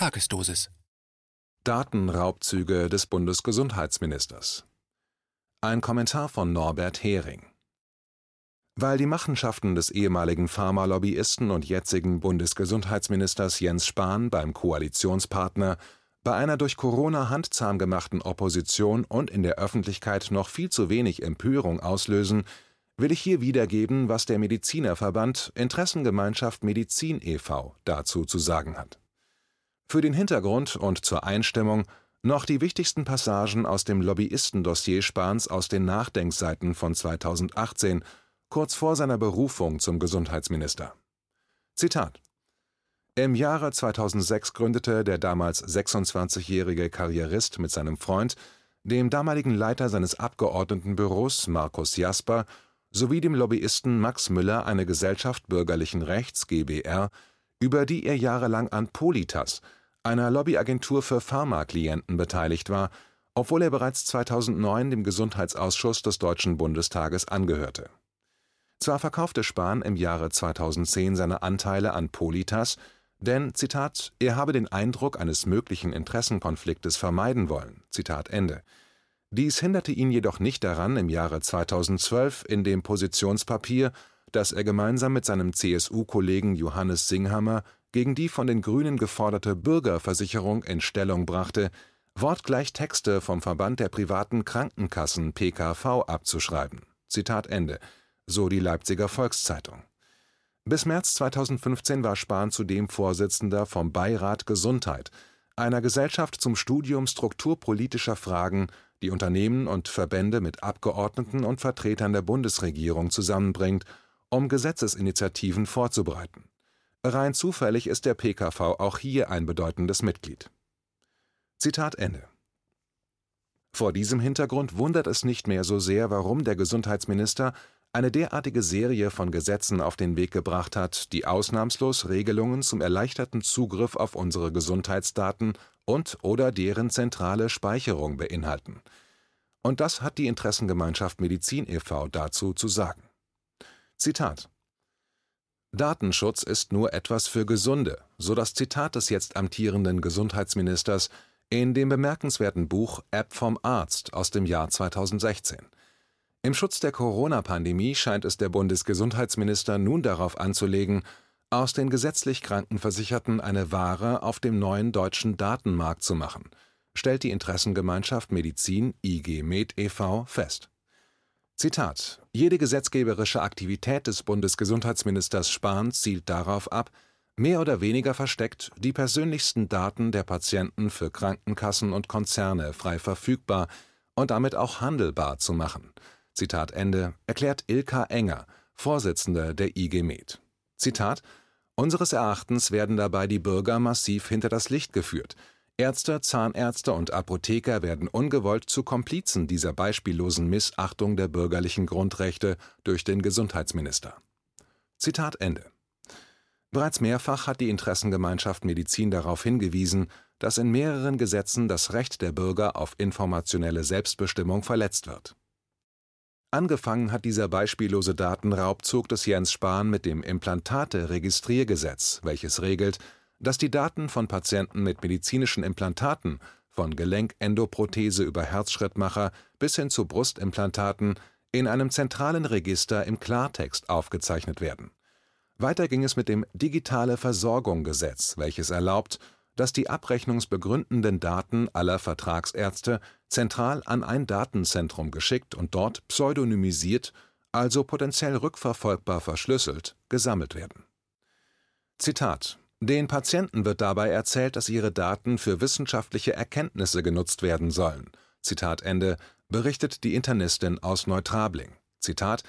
Tagesdosis. Datenraubzüge des Bundesgesundheitsministers. Ein Kommentar von Norbert Hering. Weil die Machenschaften des ehemaligen Pharmalobbyisten und jetzigen Bundesgesundheitsministers Jens Spahn beim Koalitionspartner bei einer durch Corona handzahm gemachten Opposition und in der Öffentlichkeit noch viel zu wenig Empörung auslösen, will ich hier wiedergeben, was der Medizinerverband Interessengemeinschaft Medizin e.V. dazu zu sagen hat. Für den Hintergrund und zur Einstimmung noch die wichtigsten Passagen aus dem Lobbyistendossier Spahns aus den Nachdenkseiten von 2018, kurz vor seiner Berufung zum Gesundheitsminister. Zitat Im Jahre 2006 gründete der damals 26-jährige Karrierist mit seinem Freund, dem damaligen Leiter seines Abgeordnetenbüros Markus Jasper sowie dem Lobbyisten Max Müller eine Gesellschaft bürgerlichen Rechts GbR, über die er jahrelang an Politas, einer Lobbyagentur für Pharmaklienten, beteiligt war, obwohl er bereits 2009 dem Gesundheitsausschuss des Deutschen Bundestages angehörte. Zwar verkaufte Spahn im Jahre 2010 seine Anteile an Politas, denn Zitat, er habe den Eindruck eines möglichen Interessenkonfliktes vermeiden wollen. Zitat Ende. Dies hinderte ihn jedoch nicht daran, im Jahre 2012 in dem Positionspapier, das er gemeinsam mit seinem CSU-Kollegen Johannes Singhammer gegen die von den Grünen geforderte Bürgerversicherung in Stellung brachte, wortgleich Texte vom Verband der privaten Krankenkassen PKV abzuschreiben. Zitat Ende, so die Leipziger Volkszeitung. Bis März 2015 war Spahn zudem Vorsitzender vom Beirat Gesundheit, einer Gesellschaft zum Studium strukturpolitischer Fragen die Unternehmen und Verbände mit Abgeordneten und Vertretern der Bundesregierung zusammenbringt, um Gesetzesinitiativen vorzubereiten. Rein zufällig ist der PKV auch hier ein bedeutendes Mitglied. Zitat Ende. Vor diesem Hintergrund wundert es nicht mehr so sehr, warum der Gesundheitsminister eine derartige Serie von Gesetzen auf den Weg gebracht hat, die ausnahmslos Regelungen zum erleichterten Zugriff auf unsere Gesundheitsdaten und/oder deren zentrale Speicherung beinhalten. Und das hat die Interessengemeinschaft Medizin e.V. dazu zu sagen. Zitat Datenschutz ist nur etwas für Gesunde, so das Zitat des jetzt amtierenden Gesundheitsministers in dem bemerkenswerten Buch App vom Arzt aus dem Jahr 2016. Im Schutz der Corona-Pandemie scheint es der Bundesgesundheitsminister nun darauf anzulegen, aus den gesetzlich Krankenversicherten eine Ware auf dem neuen deutschen Datenmarkt zu machen, stellt die Interessengemeinschaft Medizin IG Med e.V. fest. Zitat: Jede gesetzgeberische Aktivität des Bundesgesundheitsministers Spahn zielt darauf ab, mehr oder weniger versteckt die persönlichsten Daten der Patienten für Krankenkassen und Konzerne frei verfügbar und damit auch handelbar zu machen Zitat Ende, erklärt Ilka Enger, Vorsitzende der IG Med. Unseres Erachtens werden dabei die Bürger massiv hinter das Licht geführt. Ärzte, Zahnärzte und Apotheker werden ungewollt zu Komplizen dieser beispiellosen Missachtung der bürgerlichen Grundrechte durch den Gesundheitsminister. Zitat Ende. Bereits mehrfach hat die Interessengemeinschaft Medizin darauf hingewiesen, dass in mehreren Gesetzen das Recht der Bürger auf informationelle Selbstbestimmung verletzt wird Angefangen hat dieser beispiellose Datenraubzug des Jens Spahn mit dem Implantate-Registriergesetz, welches regelt, dass die Daten von Patienten mit medizinischen Implantaten von Gelenkendoprothese über Herzschrittmacher bis hin zu Brustimplantaten in einem zentralen Register im Klartext aufgezeichnet werden. Weiter ging es mit dem Digitale Versorgung Gesetz, welches erlaubt dass die abrechnungsbegründenden Daten aller Vertragsärzte zentral an ein Datenzentrum geschickt und dort pseudonymisiert, also potenziell rückverfolgbar verschlüsselt, gesammelt werden. Zitat Den Patienten wird dabei erzählt, dass ihre Daten für wissenschaftliche Erkenntnisse genutzt werden sollen. Zitat Ende, berichtet die Internistin aus Neutrabling. Zitat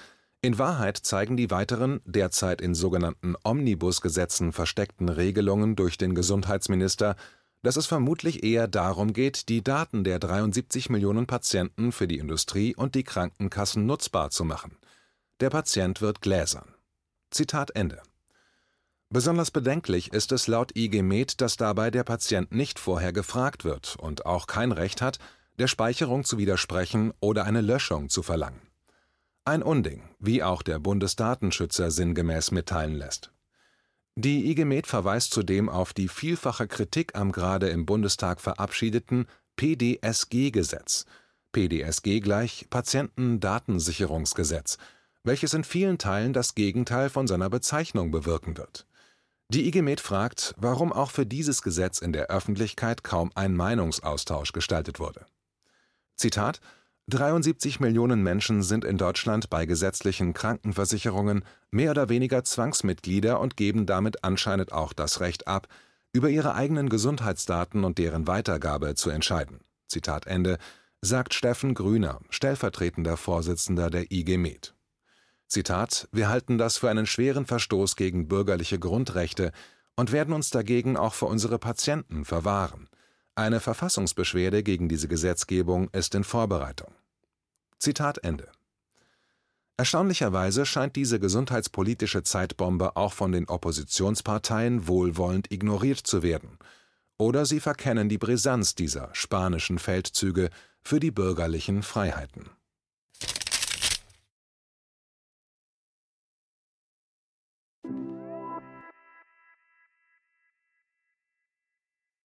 in Wahrheit zeigen die weiteren, derzeit in sogenannten Omnibus-Gesetzen versteckten Regelungen durch den Gesundheitsminister, dass es vermutlich eher darum geht, die Daten der 73 Millionen Patienten für die Industrie und die Krankenkassen nutzbar zu machen. Der Patient wird gläsern. Zitat Ende. Besonders bedenklich ist es laut IG Med, dass dabei der Patient nicht vorher gefragt wird und auch kein Recht hat, der Speicherung zu widersprechen oder eine Löschung zu verlangen. Ein Unding, wie auch der Bundesdatenschützer sinngemäß mitteilen lässt. Die IG Med verweist zudem auf die vielfache Kritik am gerade im Bundestag verabschiedeten PDSG-Gesetz (PDSG gleich Patientendatensicherungsgesetz), welches in vielen Teilen das Gegenteil von seiner Bezeichnung bewirken wird. Die IG Med fragt, warum auch für dieses Gesetz in der Öffentlichkeit kaum ein Meinungsaustausch gestaltet wurde. Zitat 73 Millionen Menschen sind in Deutschland bei gesetzlichen Krankenversicherungen mehr oder weniger Zwangsmitglieder und geben damit anscheinend auch das Recht ab, über ihre eigenen Gesundheitsdaten und deren Weitergabe zu entscheiden. Zitat Ende, sagt Steffen Grüner, stellvertretender Vorsitzender der IG Med. Zitat: Wir halten das für einen schweren Verstoß gegen bürgerliche Grundrechte und werden uns dagegen auch für unsere Patienten verwahren. Eine Verfassungsbeschwerde gegen diese Gesetzgebung ist in Vorbereitung. Zitat Ende. Erstaunlicherweise scheint diese gesundheitspolitische Zeitbombe auch von den Oppositionsparteien wohlwollend ignoriert zu werden. Oder sie verkennen die Brisanz dieser spanischen Feldzüge für die bürgerlichen Freiheiten